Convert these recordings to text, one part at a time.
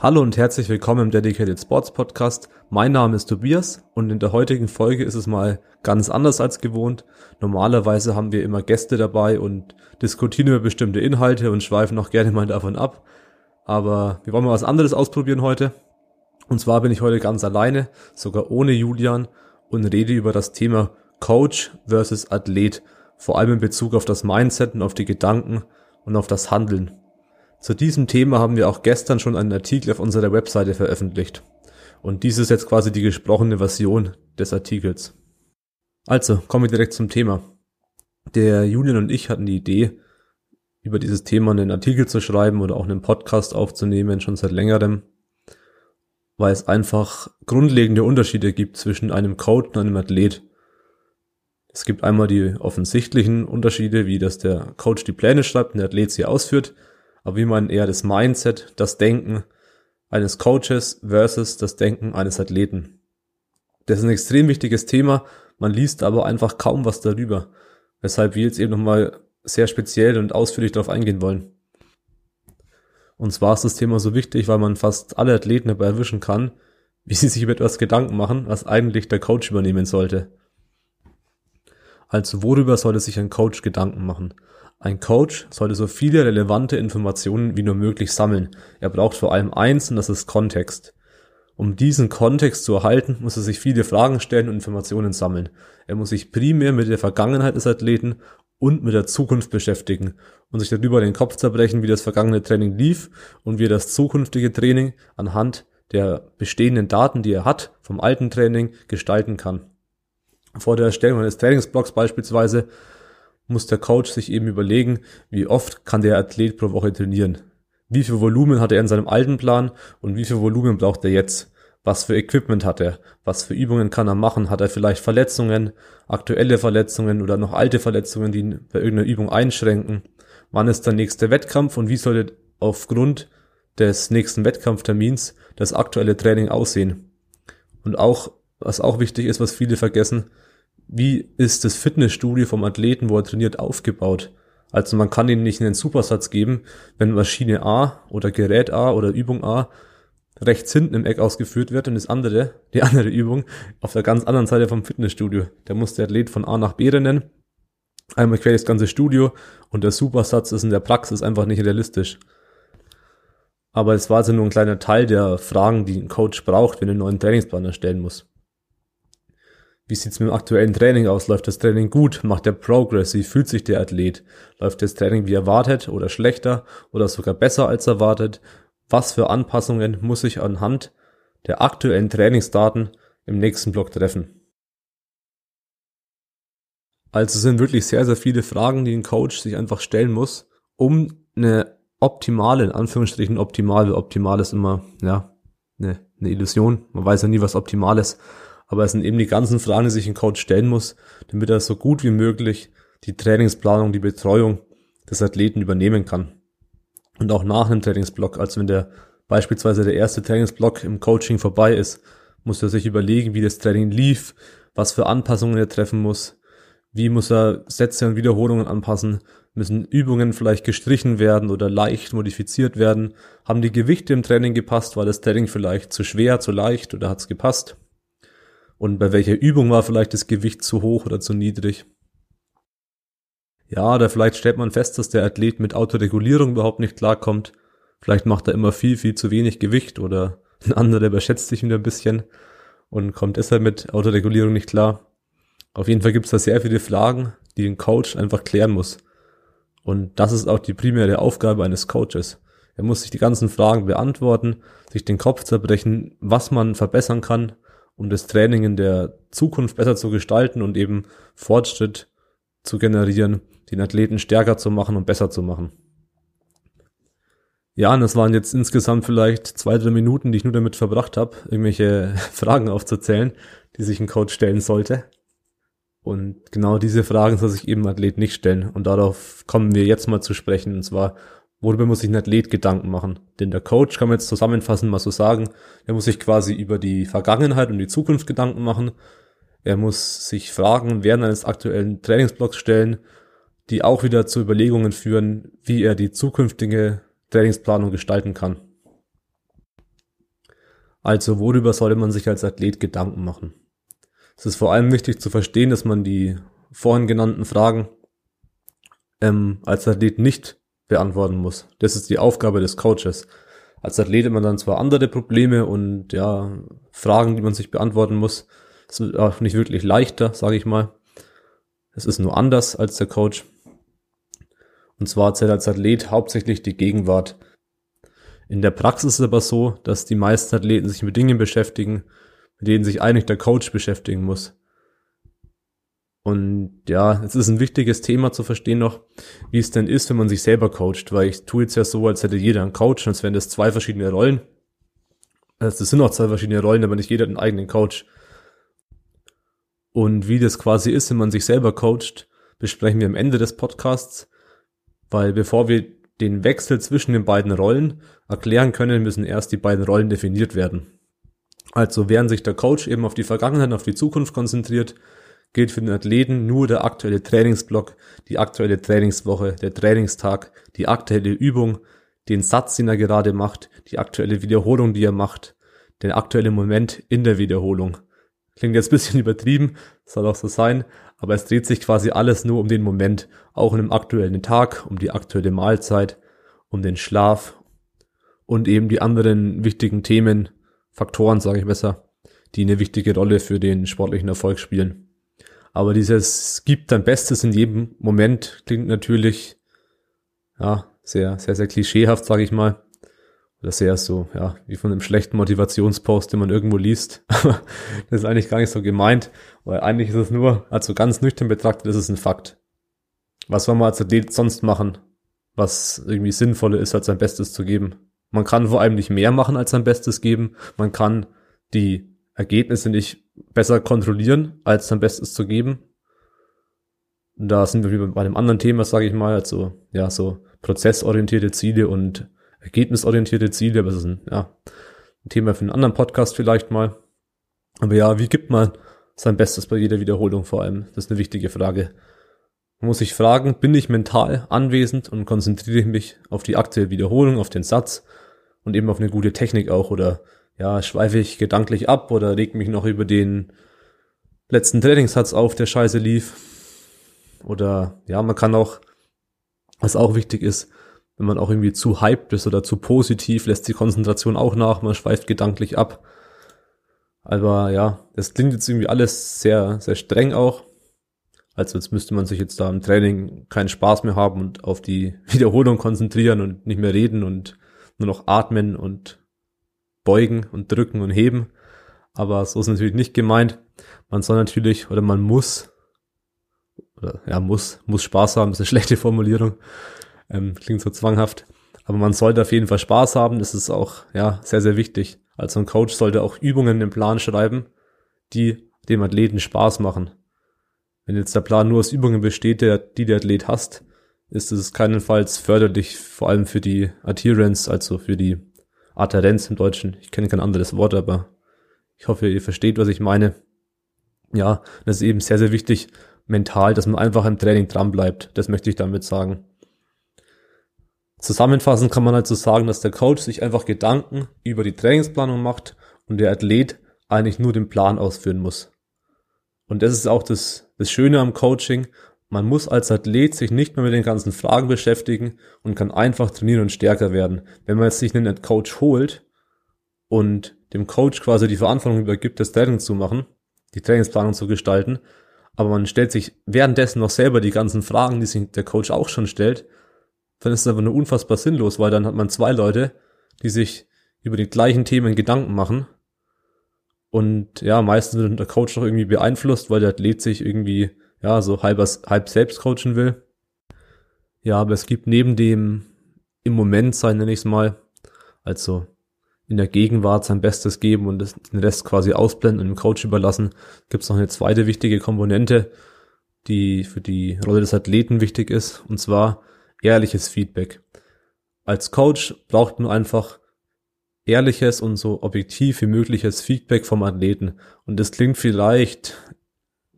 Hallo und herzlich willkommen im Dedicated Sports Podcast. Mein Name ist Tobias und in der heutigen Folge ist es mal ganz anders als gewohnt. Normalerweise haben wir immer Gäste dabei und diskutieren über bestimmte Inhalte und schweifen auch gerne mal davon ab. Aber wir wollen mal was anderes ausprobieren heute. Und zwar bin ich heute ganz alleine, sogar ohne Julian und rede über das Thema Coach versus Athlet. Vor allem in Bezug auf das Mindset und auf die Gedanken und auf das Handeln. Zu diesem Thema haben wir auch gestern schon einen Artikel auf unserer Webseite veröffentlicht. Und dies ist jetzt quasi die gesprochene Version des Artikels. Also, kommen wir direkt zum Thema. Der Julian und ich hatten die Idee, über dieses Thema einen Artikel zu schreiben oder auch einen Podcast aufzunehmen, schon seit längerem, weil es einfach grundlegende Unterschiede gibt zwischen einem Coach und einem Athlet. Es gibt einmal die offensichtlichen Unterschiede, wie dass der Coach die Pläne schreibt und der Athlet sie ausführt aber wie man eher das Mindset, das Denken eines Coaches versus das Denken eines Athleten. Das ist ein extrem wichtiges Thema, man liest aber einfach kaum was darüber, weshalb wir jetzt eben nochmal sehr speziell und ausführlich darauf eingehen wollen. Und zwar ist das Thema so wichtig, weil man fast alle Athleten dabei erwischen kann, wie sie sich über etwas Gedanken machen, was eigentlich der Coach übernehmen sollte. Also worüber sollte sich ein Coach Gedanken machen? Ein Coach sollte so viele relevante Informationen wie nur möglich sammeln. Er braucht vor allem eins und das ist Kontext. Um diesen Kontext zu erhalten, muss er sich viele Fragen stellen und Informationen sammeln. Er muss sich primär mit der Vergangenheit des Athleten und mit der Zukunft beschäftigen und sich darüber den Kopf zerbrechen, wie das vergangene Training lief und wie er das zukünftige Training anhand der bestehenden Daten, die er hat, vom alten Training gestalten kann. Vor der Erstellung eines Trainingsblocks beispielsweise muss der Coach sich eben überlegen, wie oft kann der Athlet pro Woche trainieren. Wie viel Volumen hat er in seinem alten Plan und wie viel Volumen braucht er jetzt? Was für Equipment hat er? Was für Übungen kann er machen? Hat er vielleicht Verletzungen, aktuelle Verletzungen oder noch alte Verletzungen, die ihn bei irgendeiner Übung einschränken? Wann ist der nächste Wettkampf und wie sollte aufgrund des nächsten Wettkampftermins das aktuelle Training aussehen? Und auch, was auch wichtig ist, was viele vergessen, wie ist das Fitnessstudio vom Athleten, wo er trainiert, aufgebaut. Also man kann ihm nicht einen Supersatz geben, wenn Maschine A oder Gerät A oder Übung A rechts hinten im Eck ausgeführt wird und das andere, die andere Übung, auf der ganz anderen Seite vom Fitnessstudio. Der muss der Athlet von A nach B rennen, einmal quer das ganze Studio und der Supersatz ist in der Praxis einfach nicht realistisch. Aber es war also nur ein kleiner Teil der Fragen, die ein Coach braucht, wenn er einen neuen Trainingsplan erstellen muss. Wie sieht's mit dem aktuellen Training aus? Läuft das Training gut? Macht der Progress? Wie fühlt sich der Athlet? Läuft das Training wie erwartet oder schlechter oder sogar besser als erwartet? Was für Anpassungen muss ich anhand der aktuellen Trainingsdaten im nächsten Block treffen? Also sind wirklich sehr, sehr viele Fragen, die ein Coach sich einfach stellen muss, um eine optimale, in Anführungsstrichen optimal, optimal ist immer, ja, eine, eine Illusion. Man weiß ja nie, was optimal ist aber es sind eben die ganzen Fragen, die sich ein Coach stellen muss, damit er so gut wie möglich die Trainingsplanung, die Betreuung des Athleten übernehmen kann. Und auch nach einem Trainingsblock, also wenn der beispielsweise der erste Trainingsblock im Coaching vorbei ist, muss er sich überlegen, wie das Training lief, was für Anpassungen er treffen muss, wie muss er Sätze und Wiederholungen anpassen, müssen Übungen vielleicht gestrichen werden oder leicht modifiziert werden, haben die Gewichte im Training gepasst, war das Training vielleicht zu schwer, zu leicht oder hat es gepasst? Und bei welcher Übung war vielleicht das Gewicht zu hoch oder zu niedrig? Ja, oder vielleicht stellt man fest, dass der Athlet mit Autoregulierung überhaupt nicht klarkommt. Vielleicht macht er immer viel, viel zu wenig Gewicht oder ein anderer überschätzt sich wieder ein bisschen und kommt deshalb mit Autoregulierung nicht klar. Auf jeden Fall gibt es da sehr viele Fragen, die ein Coach einfach klären muss. Und das ist auch die primäre Aufgabe eines Coaches. Er muss sich die ganzen Fragen beantworten, sich den Kopf zerbrechen, was man verbessern kann, um das Training in der Zukunft besser zu gestalten und eben Fortschritt zu generieren, den Athleten stärker zu machen und besser zu machen. Ja, und das waren jetzt insgesamt vielleicht zwei, drei Minuten, die ich nur damit verbracht habe, irgendwelche Fragen aufzuzählen, die sich ein Coach stellen sollte. Und genau diese Fragen soll sich eben Athlet nicht stellen. Und darauf kommen wir jetzt mal zu sprechen. Und zwar, worüber muss sich ein Athlet Gedanken machen? Denn der Coach kann man jetzt zusammenfassen mal so sagen, er muss sich quasi über die Vergangenheit und die Zukunft Gedanken machen. Er muss sich Fragen während eines aktuellen Trainingsblocks stellen, die auch wieder zu Überlegungen führen, wie er die zukünftige Trainingsplanung gestalten kann. Also worüber sollte man sich als Athlet Gedanken machen? Es ist vor allem wichtig zu verstehen, dass man die vorhin genannten Fragen ähm, als Athlet nicht beantworten muss. Das ist die Aufgabe des Coaches. Als Athlet hat man dann zwar andere Probleme und ja, Fragen, die man sich beantworten muss. Es ist auch nicht wirklich leichter, sage ich mal. Es ist nur anders als der Coach. Und zwar zählt als Athlet hauptsächlich die Gegenwart. In der Praxis ist es aber so, dass die meisten Athleten sich mit Dingen beschäftigen, mit denen sich eigentlich der Coach beschäftigen muss. Und ja, es ist ein wichtiges Thema zu verstehen noch, wie es denn ist, wenn man sich selber coacht, weil ich tue jetzt ja so, als hätte jeder einen Coach, als wären das zwei verschiedene Rollen. Also das sind auch zwei verschiedene Rollen, aber nicht jeder hat einen eigenen Coach. Und wie das quasi ist, wenn man sich selber coacht, besprechen wir am Ende des Podcasts, weil bevor wir den Wechsel zwischen den beiden Rollen erklären können, müssen erst die beiden Rollen definiert werden. Also während sich der Coach eben auf die Vergangenheit, auf die Zukunft konzentriert, gilt für den Athleten nur der aktuelle Trainingsblock, die aktuelle Trainingswoche, der Trainingstag, die aktuelle Übung, den Satz, den er gerade macht, die aktuelle Wiederholung, die er macht, der aktuelle Moment in der Wiederholung. Klingt jetzt ein bisschen übertrieben, soll auch so sein, aber es dreht sich quasi alles nur um den Moment, auch in dem aktuellen Tag, um die aktuelle Mahlzeit, um den Schlaf und eben die anderen wichtigen Themen, Faktoren, sage ich besser, die eine wichtige Rolle für den sportlichen Erfolg spielen. Aber dieses gibt dein Bestes in jedem Moment klingt natürlich ja sehr sehr sehr klischeehaft, sage ich mal. Oder sehr so, ja, wie von einem schlechten Motivationspost, den man irgendwo liest. Aber das ist eigentlich gar nicht so gemeint, weil eigentlich ist es nur, also ganz nüchtern betrachtet, ist es ein Fakt. Was soll man als Athlet sonst machen, was irgendwie sinnvoller ist, als sein Bestes zu geben? Man kann vor allem nicht mehr machen, als sein Bestes geben. Man kann die Ergebnisse nicht besser kontrollieren, als sein Bestes zu geben. Da sind wir bei einem anderen Thema, sage ich mal, also ja, so prozessorientierte Ziele und ergebnisorientierte Ziele, aber das ist ein, ja, ein Thema für einen anderen Podcast vielleicht mal. Aber ja, wie gibt man sein Bestes bei jeder Wiederholung vor allem? Das ist eine wichtige Frage. Man muss sich fragen, bin ich mental anwesend und konzentriere ich mich auf die aktuelle Wiederholung, auf den Satz und eben auf eine gute Technik auch oder ja, schweife ich gedanklich ab oder leg mich noch über den letzten Trainingssatz auf, der scheiße lief. Oder ja, man kann auch, was auch wichtig ist, wenn man auch irgendwie zu hyped ist oder zu positiv, lässt die Konzentration auch nach, man schweift gedanklich ab. Aber ja, das klingt jetzt irgendwie alles sehr, sehr streng auch. Also jetzt müsste man sich jetzt da im Training keinen Spaß mehr haben und auf die Wiederholung konzentrieren und nicht mehr reden und nur noch atmen und beugen und drücken und heben. Aber so ist natürlich nicht gemeint. Man soll natürlich oder man muss oder ja muss muss Spaß haben. Das ist eine schlechte Formulierung. Ähm, klingt so zwanghaft. Aber man sollte auf jeden Fall Spaß haben. Das ist auch, ja, sehr, sehr wichtig. Also ein Coach sollte auch Übungen im Plan schreiben, die dem Athleten Spaß machen. Wenn jetzt der Plan nur aus Übungen besteht, der, die der Athlet hasst, ist es keinenfalls förderlich, vor allem für die Adherence, also für die Adherenz im Deutschen. Ich kenne kein anderes Wort, aber ich hoffe, ihr versteht, was ich meine. Ja, das ist eben sehr, sehr wichtig, mental, dass man einfach im Training dran bleibt. Das möchte ich damit sagen. Zusammenfassend kann man also sagen, dass der Coach sich einfach Gedanken über die Trainingsplanung macht und der Athlet eigentlich nur den Plan ausführen muss. Und das ist auch das, das Schöne am Coaching. Man muss als Athlet sich nicht mehr mit den ganzen Fragen beschäftigen und kann einfach trainieren und stärker werden. Wenn man jetzt sich einen Coach holt und dem Coach quasi die Verantwortung übergibt, das Training zu machen, die Trainingsplanung zu gestalten, aber man stellt sich währenddessen noch selber die ganzen Fragen, die sich der Coach auch schon stellt, dann ist es einfach nur unfassbar sinnlos, weil dann hat man zwei Leute, die sich über die gleichen Themen Gedanken machen. Und ja, meistens wird der Coach noch irgendwie beeinflusst, weil der Athlet sich irgendwie, ja, so halb, halb selbst coachen will. Ja, aber es gibt neben dem im Moment sein, nenne ich es mal, also in der Gegenwart sein Bestes geben und den Rest quasi ausblenden und dem Coach überlassen, gibt es noch eine zweite wichtige Komponente, die für die Rolle des Athleten wichtig ist, und zwar ehrliches Feedback. Als Coach braucht man einfach ehrliches und so objektiv wie mögliches Feedback vom Athleten. Und das klingt vielleicht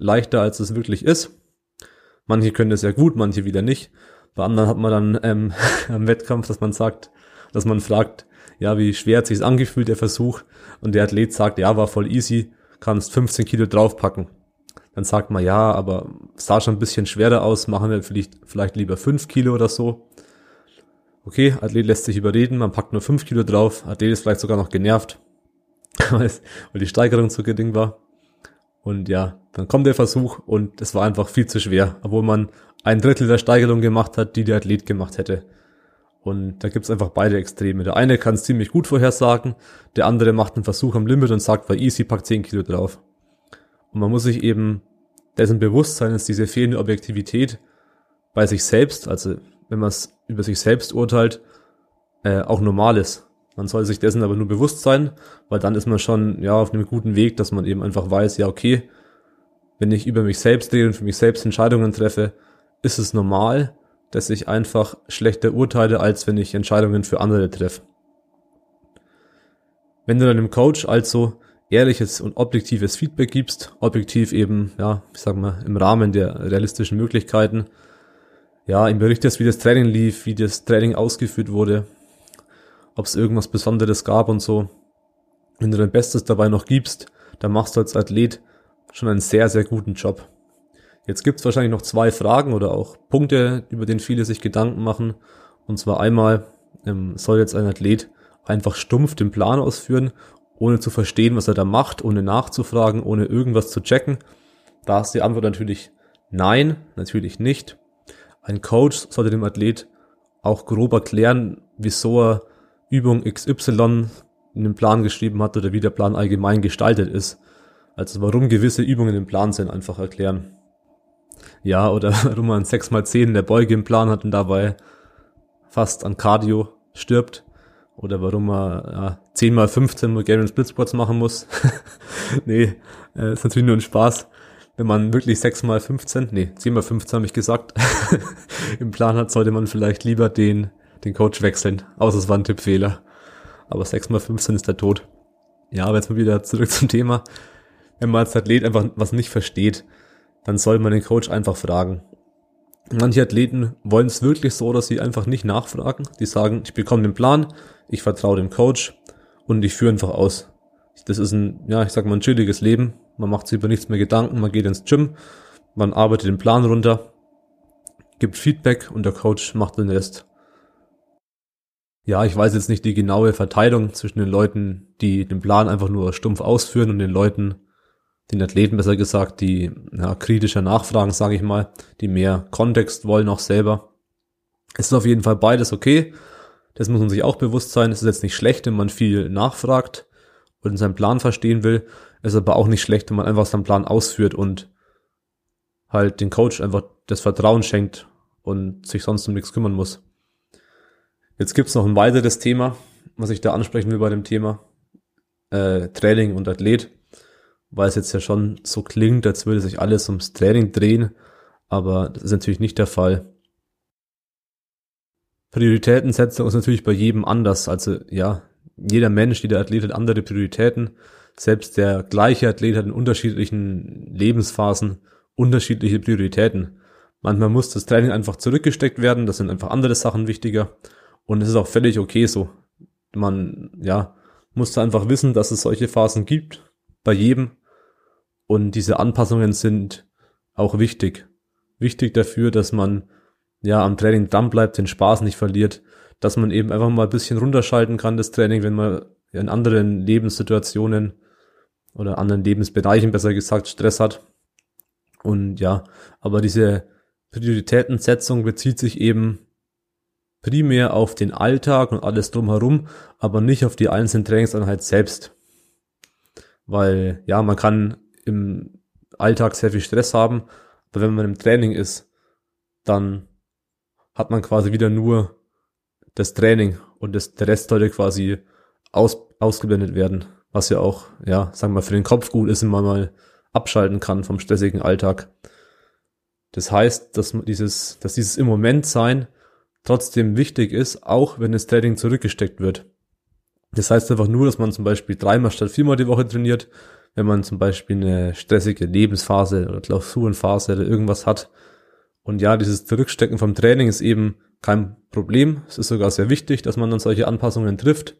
leichter, als es wirklich ist. Manche können das sehr gut, manche wieder nicht. Bei anderen hat man dann ähm, am Wettkampf, dass man sagt, dass man fragt, ja, wie schwer hat sich's angefühlt, der Versuch. Und der Athlet sagt, ja, war voll easy, kannst 15 Kilo draufpacken. Dann sagt man, ja, aber sah schon ein bisschen schwerer aus, machen wir vielleicht, vielleicht lieber 5 Kilo oder so. Okay, Athlet lässt sich überreden, man packt nur 5 Kilo drauf, Athlet ist vielleicht sogar noch genervt, weil die Steigerung zu gering war. Und ja, dann kommt der Versuch und es war einfach viel zu schwer, obwohl man ein Drittel der Steigerung gemacht hat, die der Athlet gemacht hätte. Und da gibt's einfach beide Extreme. Der eine kann es ziemlich gut vorhersagen, der andere macht einen Versuch am Limit und sagt, war easy, packt 10 Kilo drauf. Und man muss sich eben dessen bewusst sein, dass diese fehlende Objektivität bei sich selbst, also wenn man es über sich selbst urteilt, äh, auch normal ist. Man soll sich dessen aber nur bewusst sein, weil dann ist man schon ja auf einem guten Weg, dass man eben einfach weiß, ja okay, wenn ich über mich selbst rede und für mich selbst Entscheidungen treffe, ist es normal, dass ich einfach schlechter urteile, als wenn ich Entscheidungen für andere treffe. Wenn du deinem Coach also ehrliches und objektives Feedback gibst, objektiv eben, ja, ich sag mal, im Rahmen der realistischen Möglichkeiten, ja, ihm berichtest, wie das Training lief, wie das Training ausgeführt wurde, ob es irgendwas Besonderes gab und so. Wenn du dein Bestes dabei noch gibst, dann machst du als Athlet schon einen sehr, sehr guten Job. Jetzt gibt's wahrscheinlich noch zwei Fragen oder auch Punkte, über den viele sich Gedanken machen. Und zwar einmal, ähm, soll jetzt ein Athlet einfach stumpf den Plan ausführen, ohne zu verstehen, was er da macht, ohne nachzufragen, ohne irgendwas zu checken? Da ist die Antwort natürlich nein, natürlich nicht. Ein Coach sollte dem Athlet auch grob erklären, wieso er Übung XY in den Plan geschrieben hat oder wie der Plan allgemein gestaltet ist. Also warum gewisse Übungen im Plan sind, einfach erklären. Ja, oder warum man 6x10 in der Beuge im Plan hat und dabei fast an Cardio stirbt. Oder warum man ja, 10x15 Bulgarian Splitsquats machen muss. nee, äh, ist natürlich nur ein Spaß. Wenn man wirklich 6x15, nee, 10x15 habe ich gesagt, im Plan hat, sollte man vielleicht lieber den den Coach wechseln. Außer es war ein Tippfehler. Aber 6 mal 15 ist der Tod. Ja, aber jetzt mal wieder zurück zum Thema. Wenn man als Athlet einfach was nicht versteht, dann soll man den Coach einfach fragen. Manche Athleten wollen es wirklich so, dass sie einfach nicht nachfragen. Die sagen, ich bekomme den Plan, ich vertraue dem Coach und ich führe einfach aus. Das ist ein, ja, ich sag mal, ein chilliges Leben. Man macht sich über nichts mehr Gedanken, man geht ins Gym, man arbeitet den Plan runter, gibt Feedback und der Coach macht den Rest. Ja, ich weiß jetzt nicht die genaue Verteilung zwischen den Leuten, die den Plan einfach nur stumpf ausführen und den Leuten, den Athleten besser gesagt, die ja, kritischer nachfragen, sage ich mal, die mehr Kontext wollen auch selber. Es ist auf jeden Fall beides okay. Das muss man sich auch bewusst sein. Es ist jetzt nicht schlecht, wenn man viel nachfragt und seinen Plan verstehen will. Es ist aber auch nicht schlecht, wenn man einfach seinen Plan ausführt und halt den Coach einfach das Vertrauen schenkt und sich sonst um nichts kümmern muss. Jetzt gibt's noch ein weiteres Thema, was ich da ansprechen will bei dem Thema äh, Training und Athlet, weil es jetzt ja schon so klingt, als würde sich alles ums Training drehen, aber das ist natürlich nicht der Fall. Prioritätensetzung ist natürlich bei jedem anders. Also ja, jeder Mensch, jeder Athlet hat andere Prioritäten. Selbst der gleiche Athlet hat in unterschiedlichen Lebensphasen unterschiedliche Prioritäten. Manchmal muss das Training einfach zurückgesteckt werden, das sind einfach andere Sachen wichtiger. Und es ist auch völlig okay so. Man, ja, muss einfach wissen, dass es solche Phasen gibt. Bei jedem. Und diese Anpassungen sind auch wichtig. Wichtig dafür, dass man, ja, am Training dran bleibt, den Spaß nicht verliert. Dass man eben einfach mal ein bisschen runterschalten kann, das Training, wenn man in anderen Lebenssituationen oder anderen Lebensbereichen besser gesagt Stress hat. Und ja, aber diese Prioritätensetzung bezieht sich eben primär auf den Alltag und alles drumherum, aber nicht auf die einzelnen Trainingseinheit selbst. Weil, ja, man kann im Alltag sehr viel Stress haben, aber wenn man im Training ist, dann hat man quasi wieder nur das Training und das, der Rest sollte quasi aus, ausgeblendet werden, was ja auch, ja, sagen wir, für den Kopf gut ist, wenn man mal abschalten kann vom stressigen Alltag. Das heißt, dass dieses, dass dieses im Moment sein trotzdem wichtig ist, auch wenn das Training zurückgesteckt wird. Das heißt einfach nur, dass man zum Beispiel dreimal statt viermal die Woche trainiert, wenn man zum Beispiel eine stressige Lebensphase oder Klausurenphase oder irgendwas hat. Und ja, dieses Zurückstecken vom Training ist eben kein Problem. Es ist sogar sehr wichtig, dass man dann solche Anpassungen trifft.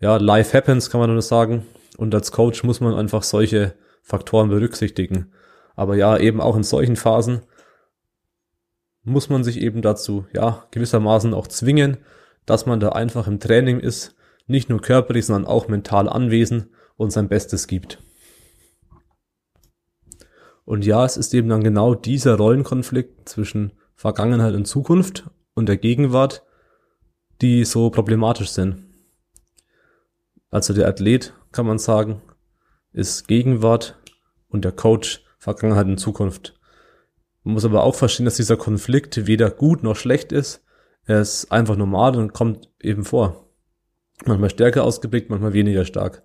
ja, life happens, kann man nur sagen. Und als Coach muss man einfach solche Faktoren berücksichtigen. Aber ja, eben auch in solchen Phasen muss man sich eben dazu, ja, gewissermaßen auch zwingen, dass man da einfach im Training ist, nicht nur körperlich, sondern auch mental anwesend und sein Bestes gibt. Und ja, es ist eben dann genau dieser Rollenkonflikt zwischen Vergangenheit und Zukunft und der Gegenwart, die so problematisch sind. Also der Athlet, kann man sagen, ist Gegenwart und der Coach Vergangenheit und Zukunft. Man muss aber auch verstehen, dass dieser Konflikt weder gut noch schlecht ist. Er ist einfach normal und kommt eben vor. Manchmal stärker ausgeprägt, manchmal weniger stark.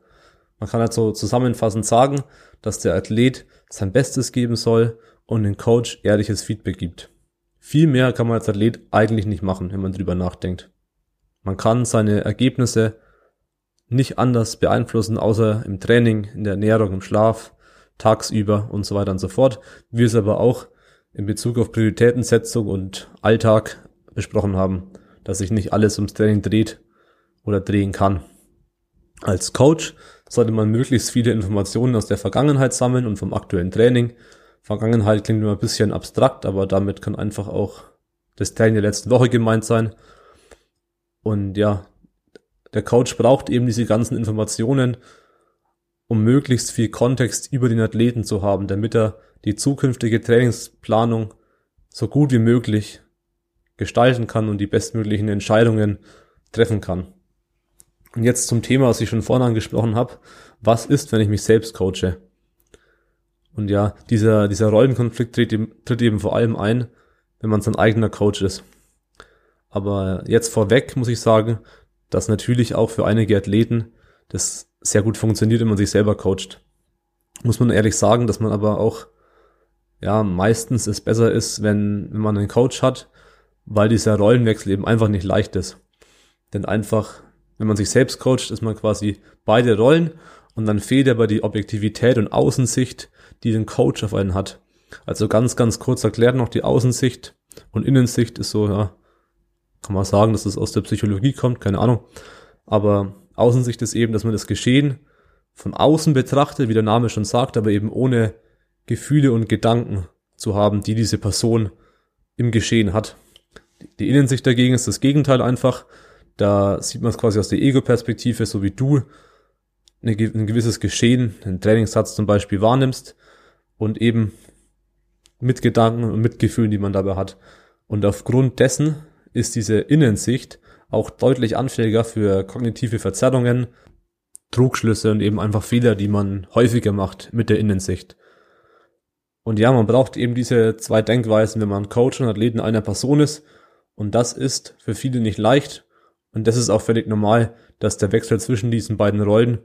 Man kann halt so zusammenfassend sagen, dass der Athlet sein Bestes geben soll und den Coach ehrliches Feedback gibt. Viel mehr kann man als Athlet eigentlich nicht machen, wenn man drüber nachdenkt. Man kann seine Ergebnisse nicht anders beeinflussen, außer im Training, in der Ernährung, im Schlaf, tagsüber und so weiter und so fort. Wir es aber auch in Bezug auf Prioritätensetzung und Alltag besprochen haben, dass sich nicht alles ums Training dreht oder drehen kann. Als Coach sollte man möglichst viele Informationen aus der Vergangenheit sammeln und vom aktuellen Training. Vergangenheit klingt immer ein bisschen abstrakt, aber damit kann einfach auch das Training der letzten Woche gemeint sein. Und ja, der Coach braucht eben diese ganzen Informationen, um möglichst viel Kontext über den Athleten zu haben, damit er die zukünftige Trainingsplanung so gut wie möglich gestalten kann und die bestmöglichen Entscheidungen treffen kann. Und jetzt zum Thema, was ich schon vorhin angesprochen habe. Was ist, wenn ich mich selbst coache? Und ja, dieser, dieser Rollenkonflikt tritt eben, tritt eben vor allem ein, wenn man sein eigener Coach ist. Aber jetzt vorweg muss ich sagen, dass natürlich auch für einige Athleten das sehr gut funktioniert, wenn man sich selber coacht. Muss man ehrlich sagen, dass man aber auch, ja, meistens es besser ist, wenn, wenn man einen Coach hat, weil dieser Rollenwechsel eben einfach nicht leicht ist. Denn einfach wenn man sich selbst coacht, ist man quasi beide Rollen und dann fehlt aber die Objektivität und Außensicht, die den Coach auf einen hat. Also ganz, ganz kurz erklärt noch die Außensicht und Innensicht ist so, ja, kann man sagen, dass es aus der Psychologie kommt, keine Ahnung. Aber Außensicht ist eben, dass man das Geschehen von außen betrachtet, wie der Name schon sagt, aber eben ohne Gefühle und Gedanken zu haben, die diese Person im Geschehen hat. Die Innensicht dagegen ist das Gegenteil einfach. Da sieht man es quasi aus der Ego-Perspektive, so wie du ein gewisses Geschehen, einen Trainingssatz zum Beispiel wahrnimmst und eben mit Gedanken und Mitgefühlen, die man dabei hat. Und aufgrund dessen ist diese Innensicht auch deutlich anfälliger für kognitive Verzerrungen, Trugschlüsse und eben einfach Fehler, die man häufiger macht mit der Innensicht. Und ja, man braucht eben diese zwei Denkweisen, wenn man Coach und Athleten einer Person ist. Und das ist für viele nicht leicht. Und das ist auch völlig normal, dass der Wechsel zwischen diesen beiden Rollen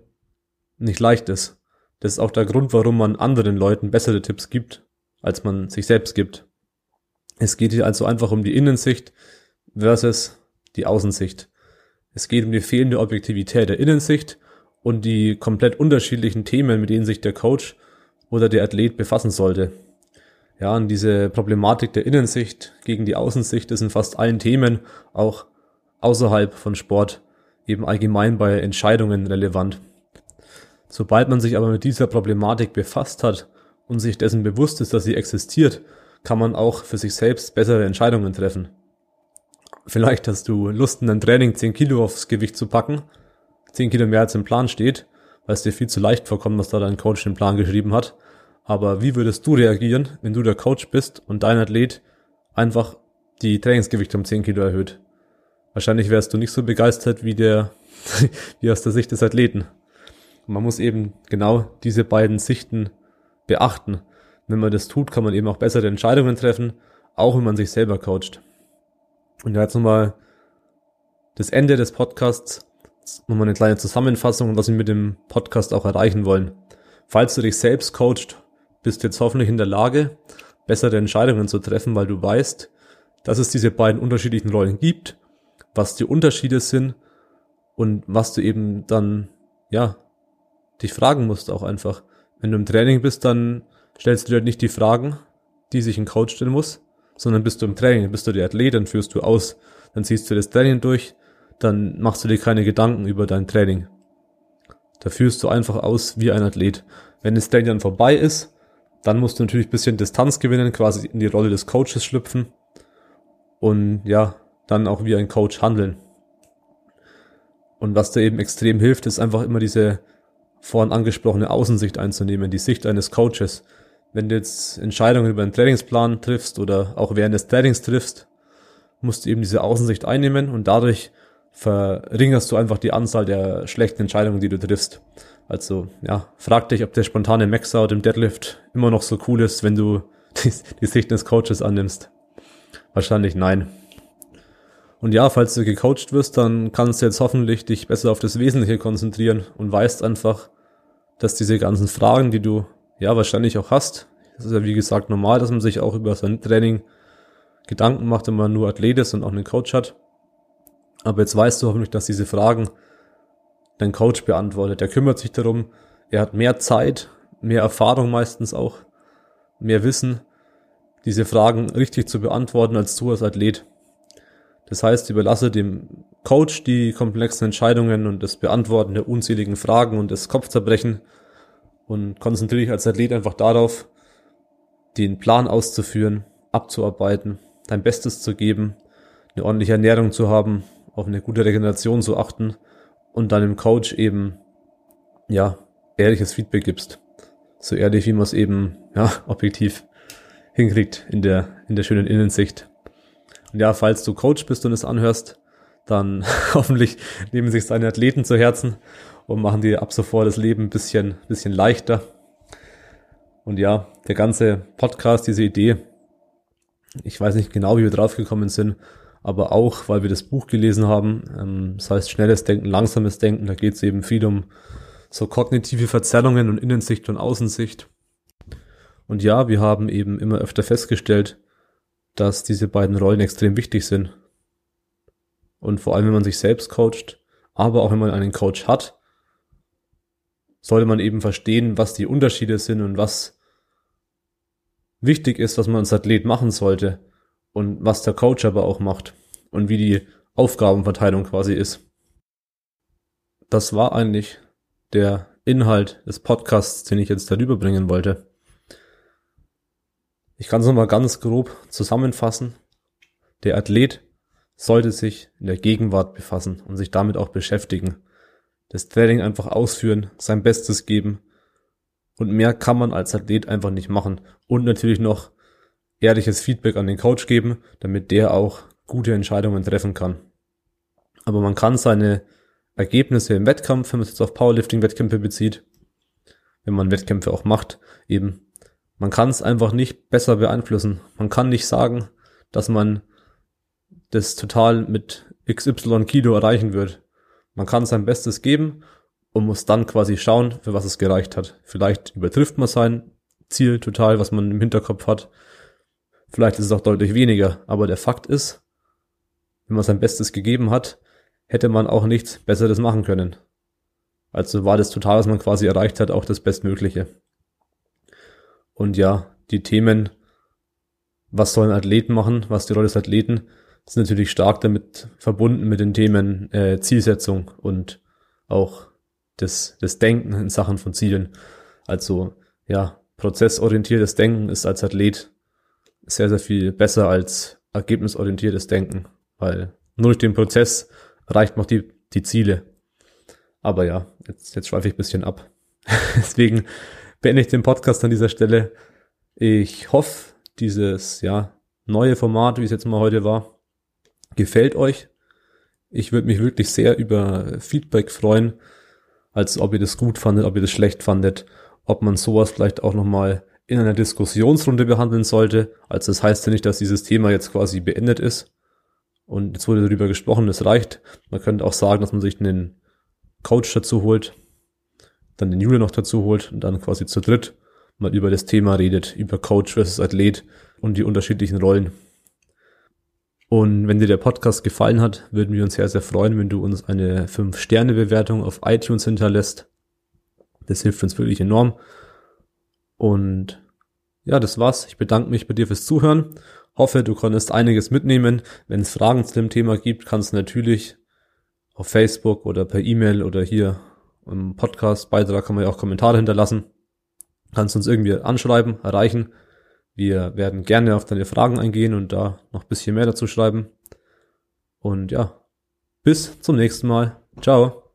nicht leicht ist. Das ist auch der Grund, warum man anderen Leuten bessere Tipps gibt, als man sich selbst gibt. Es geht hier also einfach um die Innensicht versus die Außensicht. Es geht um die fehlende Objektivität der Innensicht und die komplett unterschiedlichen Themen, mit denen sich der Coach oder der Athlet befassen sollte. Ja, und diese Problematik der Innensicht gegen die Außensicht ist in fast allen Themen auch außerhalb von Sport eben allgemein bei Entscheidungen relevant. Sobald man sich aber mit dieser Problematik befasst hat und sich dessen bewusst ist, dass sie existiert, kann man auch für sich selbst bessere Entscheidungen treffen. Vielleicht hast du Lust, in dein Training 10 Kilo aufs Gewicht zu packen, 10 Kilo mehr als im Plan steht, weil es dir viel zu leicht vorkommt, was da dein Coach den Plan geschrieben hat. Aber wie würdest du reagieren, wenn du der Coach bist und dein Athlet einfach die Trainingsgewichte um 10 Kilo erhöht? Wahrscheinlich wärst du nicht so begeistert wie der, wie aus der Sicht des Athleten. man muss eben genau diese beiden Sichten beachten. Wenn man das tut, kann man eben auch bessere Entscheidungen treffen, auch wenn man sich selber coacht. Und jetzt nochmal das Ende des Podcasts, nochmal eine kleine Zusammenfassung, was wir mit dem Podcast auch erreichen wollen. Falls du dich selbst coacht, bist du jetzt hoffentlich in der Lage, bessere Entscheidungen zu treffen, weil du weißt, dass es diese beiden unterschiedlichen Rollen gibt was die Unterschiede sind und was du eben dann, ja, dich fragen musst auch einfach. Wenn du im Training bist, dann stellst du dir nicht die Fragen, die sich ein Coach stellen muss, sondern bist du im Training, bist du der Athlet, dann führst du aus, dann ziehst du das Training durch, dann machst du dir keine Gedanken über dein Training. Da führst du einfach aus wie ein Athlet. Wenn das Training dann vorbei ist, dann musst du natürlich ein bisschen Distanz gewinnen, quasi in die Rolle des Coaches schlüpfen und ja, dann auch wie ein Coach handeln. Und was da eben extrem hilft, ist einfach immer diese vorhin angesprochene Außensicht einzunehmen, die Sicht eines Coaches. Wenn du jetzt Entscheidungen über einen Trainingsplan triffst oder auch während des Trainings triffst, musst du eben diese Außensicht einnehmen und dadurch verringerst du einfach die Anzahl der schlechten Entscheidungen, die du triffst. Also, ja, frag dich, ob der spontane Maxout im Deadlift immer noch so cool ist, wenn du die, die Sicht des Coaches annimmst. Wahrscheinlich nein. Und ja, falls du gecoacht wirst, dann kannst du jetzt hoffentlich dich besser auf das Wesentliche konzentrieren und weißt einfach, dass diese ganzen Fragen, die du ja wahrscheinlich auch hast, das ist ja wie gesagt normal, dass man sich auch über sein Training Gedanken macht, wenn man nur Athlet ist und auch einen Coach hat. Aber jetzt weißt du hoffentlich, dass diese Fragen dein Coach beantwortet. Er kümmert sich darum, er hat mehr Zeit, mehr Erfahrung meistens auch, mehr Wissen, diese Fragen richtig zu beantworten als du als Athlet. Das heißt, überlasse dem Coach die komplexen Entscheidungen und das Beantworten der unzähligen Fragen und das Kopfzerbrechen und konzentriere dich als Athlet einfach darauf, den Plan auszuführen, abzuarbeiten, dein Bestes zu geben, eine ordentliche Ernährung zu haben, auf eine gute Regeneration zu achten und dann dem Coach eben, ja, ehrliches Feedback gibst. So ehrlich, wie man es eben, ja, objektiv hinkriegt in der, in der schönen Innensicht. Und ja, falls du Coach bist und es anhörst, dann hoffentlich nehmen sich deine Athleten zu Herzen und machen dir ab sofort das Leben ein bisschen, bisschen leichter. Und ja, der ganze Podcast, diese Idee, ich weiß nicht genau, wie wir drauf gekommen sind, aber auch, weil wir das Buch gelesen haben, ähm, das heißt schnelles Denken, langsames Denken, da geht es eben viel um so kognitive Verzerrungen und Innensicht und Außensicht. Und ja, wir haben eben immer öfter festgestellt, dass diese beiden Rollen extrem wichtig sind. Und vor allem, wenn man sich selbst coacht, aber auch wenn man einen Coach hat, sollte man eben verstehen, was die Unterschiede sind und was wichtig ist, was man als Athlet machen sollte und was der Coach aber auch macht und wie die Aufgabenverteilung quasi ist. Das war eigentlich der Inhalt des Podcasts, den ich jetzt darüber bringen wollte. Ich kann es nochmal ganz grob zusammenfassen. Der Athlet sollte sich in der Gegenwart befassen und sich damit auch beschäftigen. Das Training einfach ausführen, sein Bestes geben. Und mehr kann man als Athlet einfach nicht machen. Und natürlich noch ehrliches Feedback an den Coach geben, damit der auch gute Entscheidungen treffen kann. Aber man kann seine Ergebnisse im Wettkampf, wenn man es jetzt auf Powerlifting-Wettkämpfe bezieht, wenn man Wettkämpfe auch macht, eben man kann es einfach nicht besser beeinflussen. Man kann nicht sagen, dass man das total mit XY Kilo erreichen wird. Man kann sein Bestes geben und muss dann quasi schauen, für was es gereicht hat. Vielleicht übertrifft man sein Ziel total, was man im Hinterkopf hat. Vielleicht ist es auch deutlich weniger. Aber der Fakt ist, wenn man sein Bestes gegeben hat, hätte man auch nichts Besseres machen können. Also war das total, was man quasi erreicht hat, auch das Bestmögliche. Und ja, die Themen, was sollen Athleten machen, was die Rolle des Athleten, ist natürlich stark damit verbunden mit den Themen äh, Zielsetzung und auch das, das Denken in Sachen von Zielen. Also ja, prozessorientiertes Denken ist als Athlet sehr, sehr viel besser als ergebnisorientiertes Denken, weil nur durch den Prozess erreicht man die, die Ziele. Aber ja, jetzt, jetzt schweife ich ein bisschen ab. Deswegen beende ich den Podcast an dieser Stelle. Ich hoffe, dieses ja neue Format, wie es jetzt mal heute war, gefällt euch. Ich würde mich wirklich sehr über Feedback freuen, als ob ihr das gut fandet, ob ihr das schlecht fandet, ob man sowas vielleicht auch nochmal in einer Diskussionsrunde behandeln sollte. Also das heißt ja nicht, dass dieses Thema jetzt quasi beendet ist. Und jetzt wurde darüber gesprochen, das reicht. Man könnte auch sagen, dass man sich einen Coach dazu holt, dann den Julian noch dazu holt und dann quasi zu dritt mal über das Thema redet, über Coach versus Athlet und die unterschiedlichen Rollen. Und wenn dir der Podcast gefallen hat, würden wir uns sehr, sehr freuen, wenn du uns eine 5-Sterne-Bewertung auf iTunes hinterlässt. Das hilft uns wirklich enorm. Und ja, das war's. Ich bedanke mich bei dir fürs Zuhören. Hoffe, du konntest einiges mitnehmen. Wenn es Fragen zu dem Thema gibt, kannst du natürlich auf Facebook oder per E-Mail oder hier Im Podcast-Beitrag kann man ja auch Kommentare hinterlassen. Kannst uns irgendwie anschreiben, erreichen. Wir werden gerne auf deine Fragen eingehen und da noch ein bisschen mehr dazu schreiben. Und ja, bis zum nächsten Mal. Ciao.